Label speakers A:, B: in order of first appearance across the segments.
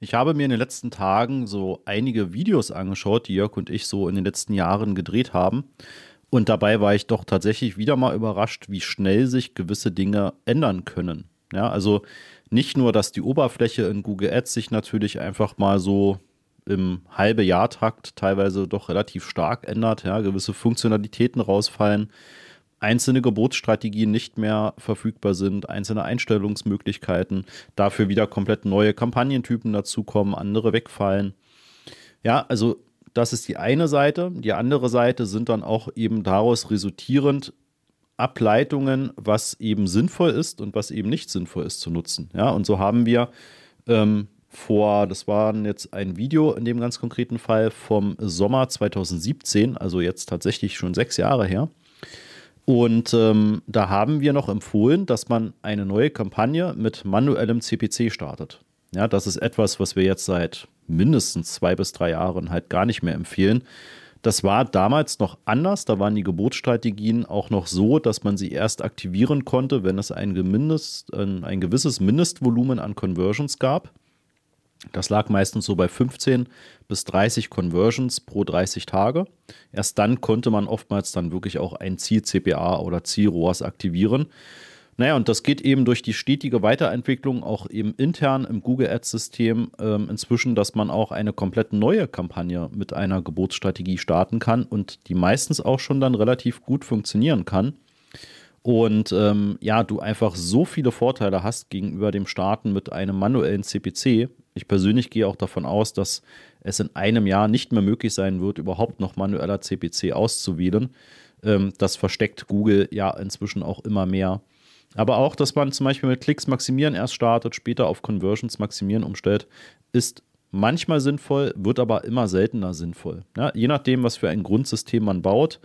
A: Ich habe mir in den letzten Tagen so einige Videos angeschaut, die Jörg und ich so in den letzten Jahren gedreht haben. Und dabei war ich doch tatsächlich wieder mal überrascht, wie schnell sich gewisse Dinge ändern können. Ja, also nicht nur, dass die Oberfläche in Google Ads sich natürlich einfach mal so im halbe Jahrtakt teilweise doch relativ stark ändert, ja, gewisse Funktionalitäten rausfallen, einzelne Geburtsstrategien nicht mehr verfügbar sind, einzelne Einstellungsmöglichkeiten, dafür wieder komplett neue Kampagnentypen dazukommen, andere wegfallen. Ja, also das ist die eine Seite. Die andere Seite sind dann auch eben daraus resultierend Ableitungen, was eben sinnvoll ist und was eben nicht sinnvoll ist zu nutzen. Ja, und so haben wir ähm, vor, das war jetzt ein Video in dem ganz konkreten Fall vom Sommer 2017, also jetzt tatsächlich schon sechs Jahre her, und ähm, da haben wir noch empfohlen, dass man eine neue Kampagne mit manuellem CPC startet. Ja, das ist etwas, was wir jetzt seit mindestens zwei bis drei Jahren halt gar nicht mehr empfehlen. Das war damals noch anders. Da waren die Geburtsstrategien auch noch so, dass man sie erst aktivieren konnte, wenn es ein, Mindest, ein gewisses Mindestvolumen an Conversions gab. Das lag meistens so bei 15 bis 30 Conversions pro 30 Tage. Erst dann konnte man oftmals dann wirklich auch ein Ziel-CPA oder Ziel-ROAS aktivieren. Naja, und das geht eben durch die stetige Weiterentwicklung auch eben intern im Google Ads-System ähm, inzwischen, dass man auch eine komplett neue Kampagne mit einer Geburtsstrategie starten kann und die meistens auch schon dann relativ gut funktionieren kann. Und ähm, ja, du einfach so viele Vorteile hast gegenüber dem Starten mit einem manuellen CPC. Ich persönlich gehe auch davon aus, dass es in einem Jahr nicht mehr möglich sein wird, überhaupt noch manueller CPC auszuwählen. Ähm, das versteckt Google ja inzwischen auch immer mehr. Aber auch, dass man zum Beispiel mit Klicks maximieren erst startet, später auf Conversions maximieren umstellt, ist manchmal sinnvoll, wird aber immer seltener sinnvoll. Ja, je nachdem, was für ein Grundsystem man baut,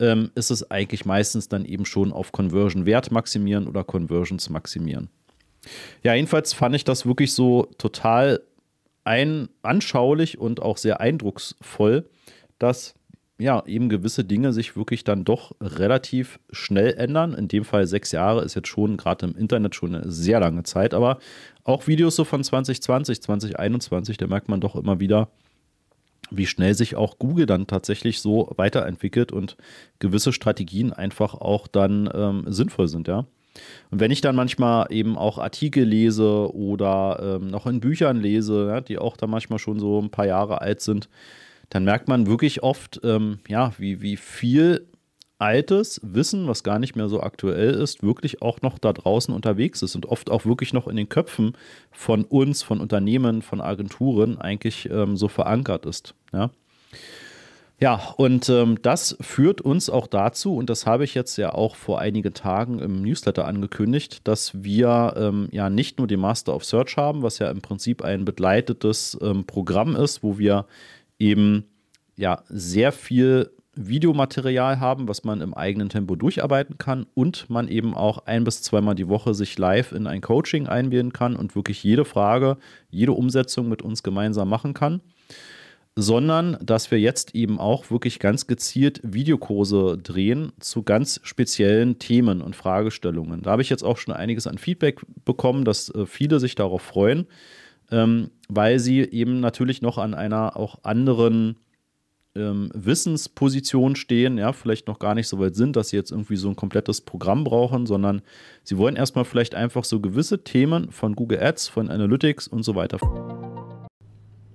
A: ähm, ist es eigentlich meistens dann eben schon auf Conversion Wert maximieren oder Conversions maximieren. Ja, jedenfalls fand ich das wirklich so total ein, anschaulich und auch sehr eindrucksvoll, dass ja eben gewisse Dinge sich wirklich dann doch relativ schnell ändern. In dem Fall sechs Jahre ist jetzt schon gerade im Internet schon eine sehr lange Zeit, aber auch Videos so von 2020, 2021, da merkt man doch immer wieder, wie schnell sich auch Google dann tatsächlich so weiterentwickelt und gewisse Strategien einfach auch dann ähm, sinnvoll sind, ja. Und wenn ich dann manchmal eben auch Artikel lese oder ähm, noch in Büchern lese, ja, die auch da manchmal schon so ein paar Jahre alt sind, dann merkt man wirklich oft, ähm, ja, wie, wie viel altes Wissen, was gar nicht mehr so aktuell ist, wirklich auch noch da draußen unterwegs ist und oft auch wirklich noch in den Köpfen von uns, von Unternehmen, von Agenturen eigentlich ähm, so verankert ist. Ja. Ja, und ähm, das führt uns auch dazu, und das habe ich jetzt ja auch vor einigen Tagen im Newsletter angekündigt, dass wir ähm, ja nicht nur den Master of Search haben, was ja im Prinzip ein begleitetes ähm, Programm ist, wo wir eben ja sehr viel Videomaterial haben, was man im eigenen Tempo durcharbeiten kann und man eben auch ein bis zweimal die Woche sich live in ein Coaching einwählen kann und wirklich jede Frage, jede Umsetzung mit uns gemeinsam machen kann sondern dass wir jetzt eben auch wirklich ganz gezielt Videokurse drehen zu ganz speziellen Themen und Fragestellungen. Da habe ich jetzt auch schon einiges an Feedback bekommen, dass äh, viele sich darauf freuen, ähm, weil sie eben natürlich noch an einer auch anderen ähm, Wissensposition stehen, ja, vielleicht noch gar nicht so weit sind, dass sie jetzt irgendwie so ein komplettes Programm brauchen, sondern sie wollen erstmal vielleicht einfach so gewisse Themen von Google Ads, von Analytics und so weiter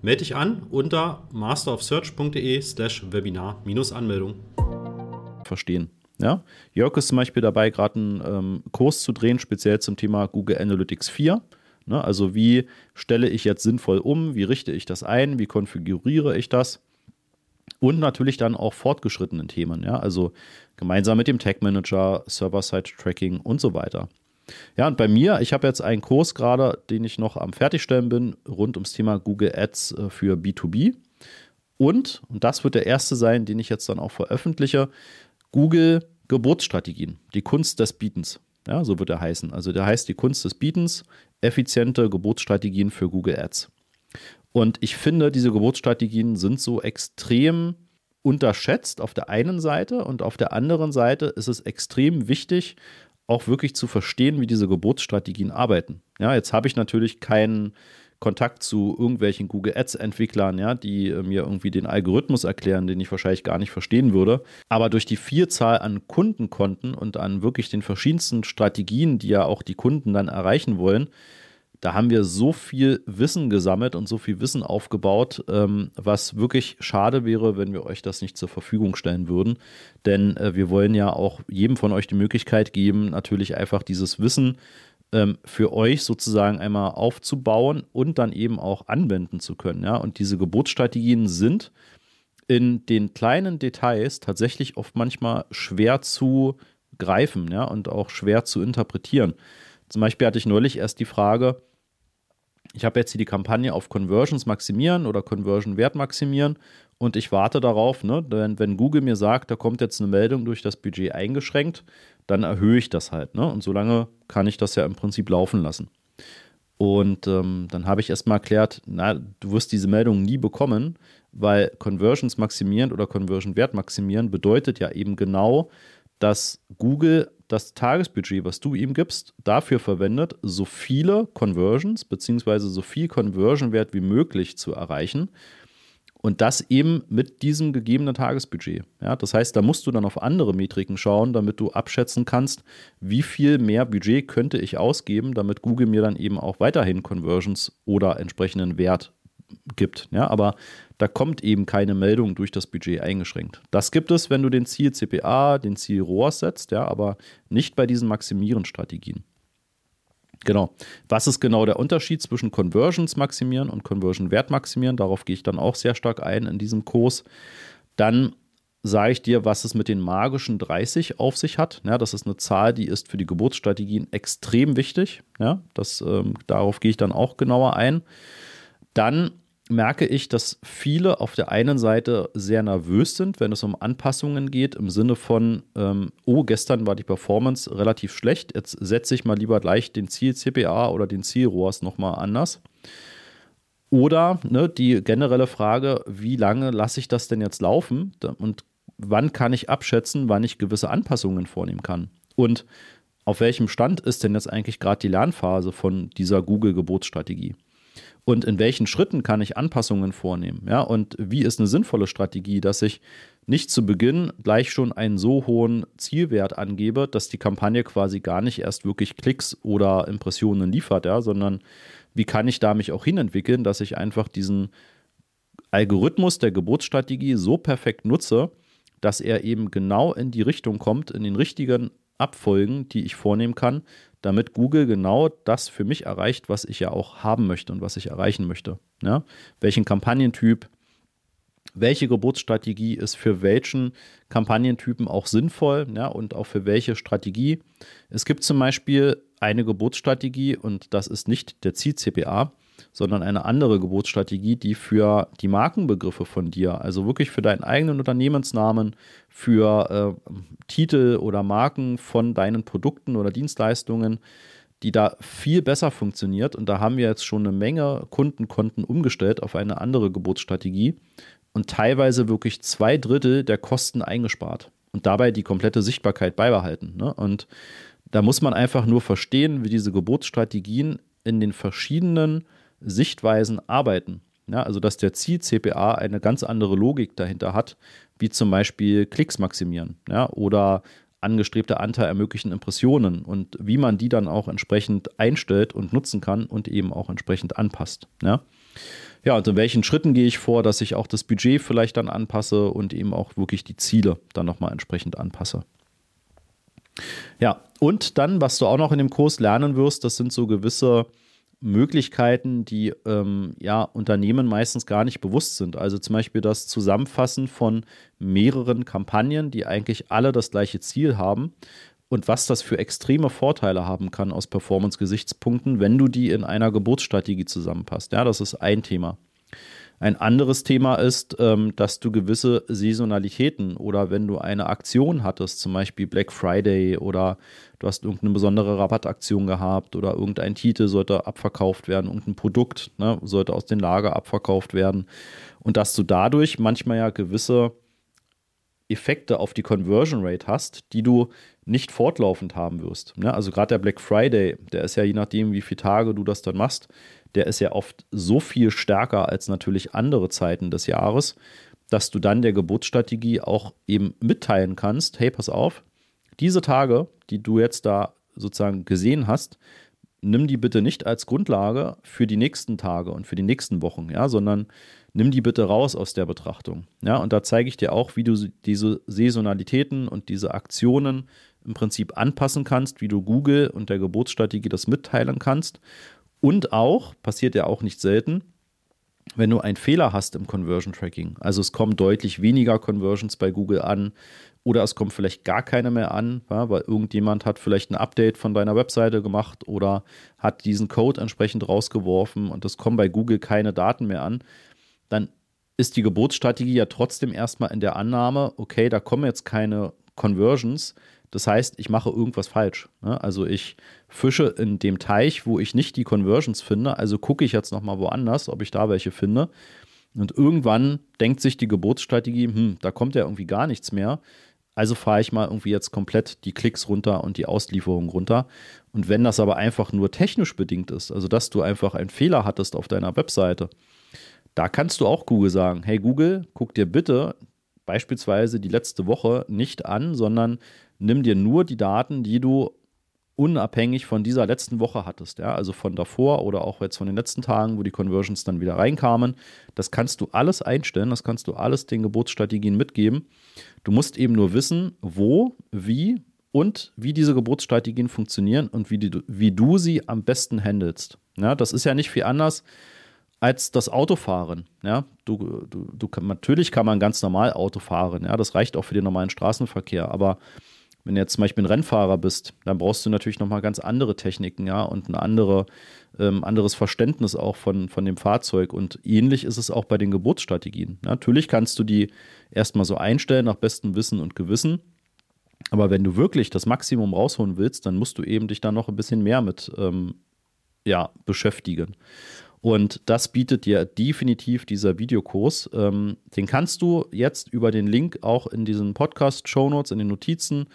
B: Melde dich an unter masterofsearch.de slash Webinar-Anmeldung.
A: Verstehen. Ja? Jörg ist zum Beispiel dabei, gerade einen ähm, Kurs zu drehen, speziell zum Thema Google Analytics 4. Ne? Also wie stelle ich jetzt sinnvoll um, wie richte ich das ein, wie konfiguriere ich das? Und natürlich dann auch fortgeschrittenen Themen, ja, also gemeinsam mit dem Tag Manager, Server-Side-Tracking und so weiter. Ja, und bei mir, ich habe jetzt einen Kurs gerade, den ich noch am Fertigstellen bin, rund ums Thema Google Ads äh, für B2B. Und, und das wird der erste sein, den ich jetzt dann auch veröffentliche, Google Geburtsstrategien, die Kunst des Bietens. Ja, so wird er heißen. Also der heißt die Kunst des Bietens, effiziente Geburtsstrategien für Google Ads. Und ich finde, diese Geburtsstrategien sind so extrem unterschätzt auf der einen Seite und auf der anderen Seite ist es extrem wichtig, auch wirklich zu verstehen, wie diese Geburtsstrategien arbeiten. Ja, jetzt habe ich natürlich keinen Kontakt zu irgendwelchen Google Ads-Entwicklern, ja, die äh, mir irgendwie den Algorithmus erklären, den ich wahrscheinlich gar nicht verstehen würde. Aber durch die Vielzahl an Kundenkonten und an wirklich den verschiedensten Strategien, die ja auch die Kunden dann erreichen wollen, da haben wir so viel Wissen gesammelt und so viel Wissen aufgebaut, ähm, was wirklich schade wäre, wenn wir euch das nicht zur Verfügung stellen würden. Denn äh, wir wollen ja auch jedem von euch die Möglichkeit geben, natürlich einfach dieses Wissen ähm, für euch sozusagen einmal aufzubauen und dann eben auch anwenden zu können. Ja? Und diese Geburtsstrategien sind in den kleinen Details tatsächlich oft manchmal schwer zu greifen ja? und auch schwer zu interpretieren. Zum Beispiel hatte ich neulich erst die Frage, ich habe jetzt hier die Kampagne auf Conversions maximieren oder Conversion Wert maximieren und ich warte darauf, ne, wenn, wenn Google mir sagt, da kommt jetzt eine Meldung durch das Budget eingeschränkt, dann erhöhe ich das halt. Ne? Und solange kann ich das ja im Prinzip laufen lassen. Und ähm, dann habe ich erstmal erklärt, na, du wirst diese Meldung nie bekommen, weil Conversions maximieren oder Conversion Wert maximieren bedeutet ja eben genau, dass Google das Tagesbudget, was du ihm gibst, dafür verwendet, so viele Conversions bzw. so viel Conversion-Wert wie möglich zu erreichen. Und das eben mit diesem gegebenen Tagesbudget. Ja, das heißt, da musst du dann auf andere Metriken schauen, damit du abschätzen kannst, wie viel mehr Budget könnte ich ausgeben, damit Google mir dann eben auch weiterhin Conversions oder entsprechenden Wert gibt. Ja, aber da kommt eben keine Meldung durch das Budget eingeschränkt. Das gibt es, wenn du den Ziel CPA, den Ziel ROAS setzt, ja, aber nicht bei diesen Maximieren-Strategien. Genau. Was ist genau der Unterschied zwischen Conversions maximieren und Conversion Wert maximieren? Darauf gehe ich dann auch sehr stark ein in diesem Kurs. Dann sage ich dir, was es mit den magischen 30 auf sich hat. Ja, das ist eine Zahl, die ist für die Geburtsstrategien extrem wichtig. Ja, das, ähm, darauf gehe ich dann auch genauer ein. Dann merke ich, dass viele auf der einen Seite sehr nervös sind, wenn es um Anpassungen geht, im Sinne von, ähm, oh, gestern war die Performance relativ schlecht, jetzt setze ich mal lieber gleich den Ziel-CPA oder den Ziel-ROAS nochmal anders. Oder ne, die generelle Frage, wie lange lasse ich das denn jetzt laufen und wann kann ich abschätzen, wann ich gewisse Anpassungen vornehmen kann? Und auf welchem Stand ist denn jetzt eigentlich gerade die Lernphase von dieser Google-Geburtsstrategie? Und in welchen Schritten kann ich Anpassungen vornehmen? Ja, und wie ist eine sinnvolle Strategie, dass ich nicht zu Beginn gleich schon einen so hohen Zielwert angebe, dass die Kampagne quasi gar nicht erst wirklich Klicks oder Impressionen liefert, ja, sondern wie kann ich da mich auch hinentwickeln, dass ich einfach diesen Algorithmus der Geburtsstrategie so perfekt nutze, dass er eben genau in die Richtung kommt, in den richtigen Abfolgen, die ich vornehmen kann, damit Google genau das für mich erreicht, was ich ja auch haben möchte und was ich erreichen möchte. Ja? Welchen Kampagnentyp, welche Geburtsstrategie ist für welchen Kampagnentypen auch sinnvoll ja, und auch für welche Strategie. Es gibt zum Beispiel eine Geburtsstrategie und das ist nicht der Ziel-CPA, sondern eine andere Geburtsstrategie, die für die Markenbegriffe von dir, also wirklich für deinen eigenen Unternehmensnamen, für äh, Titel oder Marken von deinen Produkten oder Dienstleistungen, die da viel besser funktioniert. Und da haben wir jetzt schon eine Menge Kundenkonten umgestellt auf eine andere Geburtsstrategie und teilweise wirklich zwei Drittel der Kosten eingespart und dabei die komplette Sichtbarkeit beibehalten. Ne? Und da muss man einfach nur verstehen, wie diese Geburtsstrategien in den verschiedenen Sichtweisen arbeiten. Ja, also dass der Ziel-CPA eine ganz andere Logik dahinter hat, wie zum Beispiel Klicks maximieren ja, oder angestrebte Anteil ermöglichen Impressionen und wie man die dann auch entsprechend einstellt und nutzen kann und eben auch entsprechend anpasst. Ja. Ja, und in welchen Schritten gehe ich vor, dass ich auch das Budget vielleicht dann anpasse und eben auch wirklich die Ziele dann nochmal entsprechend anpasse. Ja, und dann, was du auch noch in dem Kurs lernen wirst, das sind so gewisse Möglichkeiten, die ähm, ja Unternehmen meistens gar nicht bewusst sind. Also zum Beispiel das Zusammenfassen von mehreren Kampagnen, die eigentlich alle das gleiche Ziel haben und was das für extreme Vorteile haben kann aus Performance-Gesichtspunkten, wenn du die in einer Geburtsstrategie zusammenpasst. Ja, das ist ein Thema. Ein anderes Thema ist, ähm, dass du gewisse Saisonalitäten oder wenn du eine Aktion hattest, zum Beispiel Black Friday oder du hast irgendeine besondere Rabattaktion gehabt oder irgendein Titel sollte abverkauft werden, irgendein Produkt ne, sollte aus den Lager abverkauft werden und dass du dadurch manchmal ja gewisse Effekte auf die Conversion Rate hast, die du nicht fortlaufend haben wirst. Ja, also gerade der Black Friday, der ist ja je nachdem, wie viele Tage du das dann machst, der ist ja oft so viel stärker als natürlich andere Zeiten des Jahres, dass du dann der Geburtsstrategie auch eben mitteilen kannst, hey, pass auf, diese Tage, die du jetzt da sozusagen gesehen hast, nimm die bitte nicht als Grundlage für die nächsten Tage und für die nächsten Wochen, ja, sondern nimm die bitte raus aus der Betrachtung. Ja, und da zeige ich dir auch, wie du diese Saisonalitäten und diese Aktionen im Prinzip anpassen kannst, wie du Google und der Geburtsstrategie das mitteilen kannst. Und auch, passiert ja auch nicht selten, wenn du einen Fehler hast im Conversion Tracking, also es kommen deutlich weniger Conversions bei Google an oder es kommt vielleicht gar keine mehr an, weil irgendjemand hat vielleicht ein Update von deiner Webseite gemacht oder hat diesen Code entsprechend rausgeworfen und es kommen bei Google keine Daten mehr an, dann ist die Geburtsstrategie ja trotzdem erstmal in der Annahme, okay, da kommen jetzt keine Conversions, das heißt, ich mache irgendwas falsch. Ne? Also ich fische in dem Teich, wo ich nicht die Conversions finde. Also gucke ich jetzt nochmal woanders, ob ich da welche finde. Und irgendwann denkt sich die Geburtsstrategie, hm, da kommt ja irgendwie gar nichts mehr. Also fahre ich mal irgendwie jetzt komplett die Klicks runter und die Auslieferung runter. Und wenn das aber einfach nur technisch bedingt ist, also dass du einfach einen Fehler hattest auf deiner Webseite, da kannst du auch Google sagen, hey Google, guck dir bitte beispielsweise die letzte Woche nicht an, sondern nimm dir nur die Daten, die du unabhängig von dieser letzten Woche hattest, ja, also von davor oder auch jetzt von den letzten Tagen, wo die Conversions dann wieder reinkamen. Das kannst du alles einstellen, das kannst du alles den Geburtsstrategien mitgeben. Du musst eben nur wissen, wo, wie und wie diese Geburtsstrategien funktionieren und wie, die, wie du sie am besten handelst. Ja, das ist ja nicht viel anders als das Autofahren. Ja, du, du, du, natürlich kann man ganz normal Auto fahren. Ja, das reicht auch für den normalen Straßenverkehr. Aber wenn du jetzt zum Beispiel ein Rennfahrer bist, dann brauchst du natürlich nochmal ganz andere Techniken, ja, und ein andere, ähm, anderes Verständnis auch von, von dem Fahrzeug. Und ähnlich ist es auch bei den Geburtsstrategien. Natürlich kannst du die erstmal so einstellen nach bestem Wissen und Gewissen. Aber wenn du wirklich das Maximum rausholen willst, dann musst du eben dich da noch ein bisschen mehr mit ähm, ja, beschäftigen. Und das bietet dir definitiv dieser Videokurs. Ähm, den kannst du jetzt über den Link auch in diesen Podcast-Show Notes, in den Notizen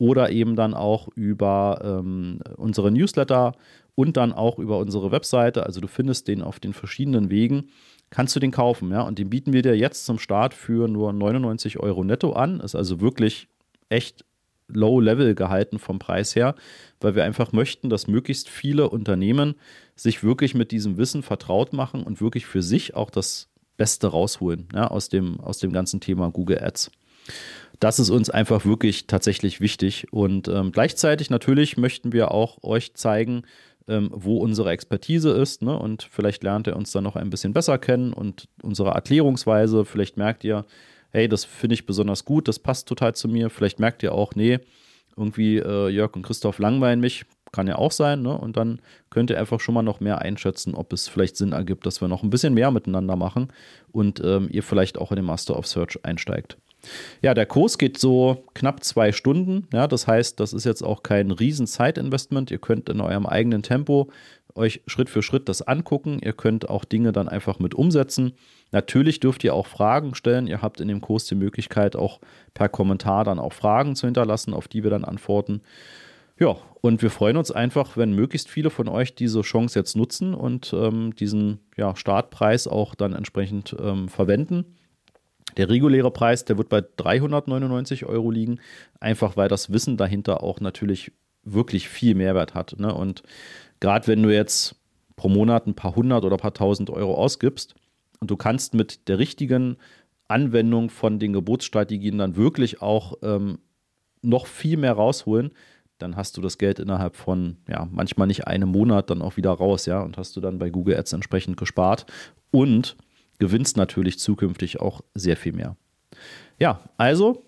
A: oder eben dann auch über ähm, unsere Newsletter und dann auch über unsere Webseite. Also du findest den auf den verschiedenen Wegen. Kannst du den kaufen, ja? Und den bieten wir dir jetzt zum Start für nur 99 Euro netto an. Ist also wirklich echt Low-Level gehalten vom Preis her, weil wir einfach möchten, dass möglichst viele Unternehmen sich wirklich mit diesem Wissen vertraut machen und wirklich für sich auch das Beste rausholen ja, aus, dem, aus dem ganzen Thema Google Ads. Das ist uns einfach wirklich tatsächlich wichtig. Und ähm, gleichzeitig natürlich möchten wir auch euch zeigen, ähm, wo unsere Expertise ist. Ne? Und vielleicht lernt ihr uns dann noch ein bisschen besser kennen und unsere Erklärungsweise. Vielleicht merkt ihr, hey, das finde ich besonders gut, das passt total zu mir. Vielleicht merkt ihr auch, nee, irgendwie äh, Jörg und Christoph langweilen mich. Kann ja auch sein, ne? Und dann könnt ihr einfach schon mal noch mehr einschätzen, ob es vielleicht Sinn ergibt, dass wir noch ein bisschen mehr miteinander machen und ähm, ihr vielleicht auch in den Master of Search einsteigt. Ja, der Kurs geht so knapp zwei Stunden. Ja, das heißt, das ist jetzt auch kein riesen Zeitinvestment. Ihr könnt in eurem eigenen Tempo euch Schritt für Schritt das angucken. Ihr könnt auch Dinge dann einfach mit umsetzen. Natürlich dürft ihr auch Fragen stellen. Ihr habt in dem Kurs die Möglichkeit, auch per Kommentar dann auch Fragen zu hinterlassen, auf die wir dann antworten. Ja, und wir freuen uns einfach, wenn möglichst viele von euch diese Chance jetzt nutzen und ähm, diesen ja, Startpreis auch dann entsprechend ähm, verwenden. Der reguläre Preis, der wird bei 399 Euro liegen, einfach weil das Wissen dahinter auch natürlich wirklich viel Mehrwert hat. Ne? Und gerade wenn du jetzt pro Monat ein paar hundert oder ein paar tausend Euro ausgibst, und du kannst mit der richtigen Anwendung von den Geburtsstrategien dann wirklich auch ähm, noch viel mehr rausholen, dann hast du das Geld innerhalb von, ja, manchmal nicht einem Monat dann auch wieder raus, ja, und hast du dann bei Google Ads entsprechend gespart und gewinnst natürlich zukünftig auch sehr viel mehr. Ja, also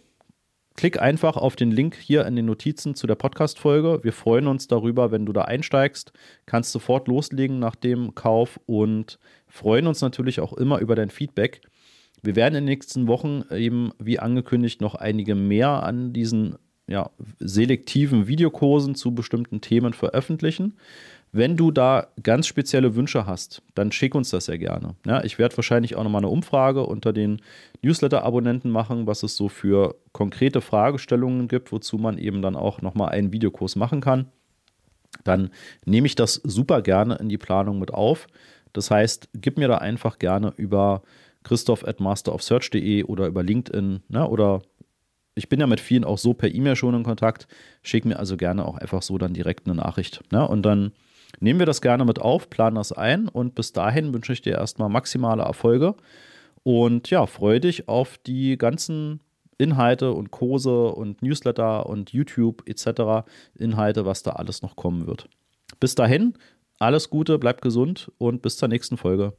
A: klick einfach auf den Link hier in den Notizen zu der Podcast-Folge. Wir freuen uns darüber, wenn du da einsteigst. Kannst sofort loslegen nach dem Kauf und freuen uns natürlich auch immer über dein Feedback. Wir werden in den nächsten Wochen eben, wie angekündigt, noch einige mehr an diesen ja, selektiven Videokursen zu bestimmten Themen veröffentlichen. Wenn du da ganz spezielle Wünsche hast, dann schick uns das sehr gerne. Ja, ich werde wahrscheinlich auch nochmal eine Umfrage unter den Newsletter-Abonnenten machen, was es so für konkrete Fragestellungen gibt, wozu man eben dann auch nochmal einen Videokurs machen kann. Dann nehme ich das super gerne in die Planung mit auf. Das heißt, gib mir da einfach gerne über christoph at masterofsearch.de oder über LinkedIn ne, oder ich bin ja mit vielen auch so per E-Mail schon in Kontakt. Schick mir also gerne auch einfach so dann direkt eine Nachricht. Ne? Und dann nehmen wir das gerne mit auf, planen das ein und bis dahin wünsche ich dir erstmal maximale Erfolge und ja, freue dich auf die ganzen Inhalte und Kurse und Newsletter und YouTube etc. Inhalte, was da alles noch kommen wird. Bis dahin, alles Gute, bleib gesund und bis zur nächsten Folge.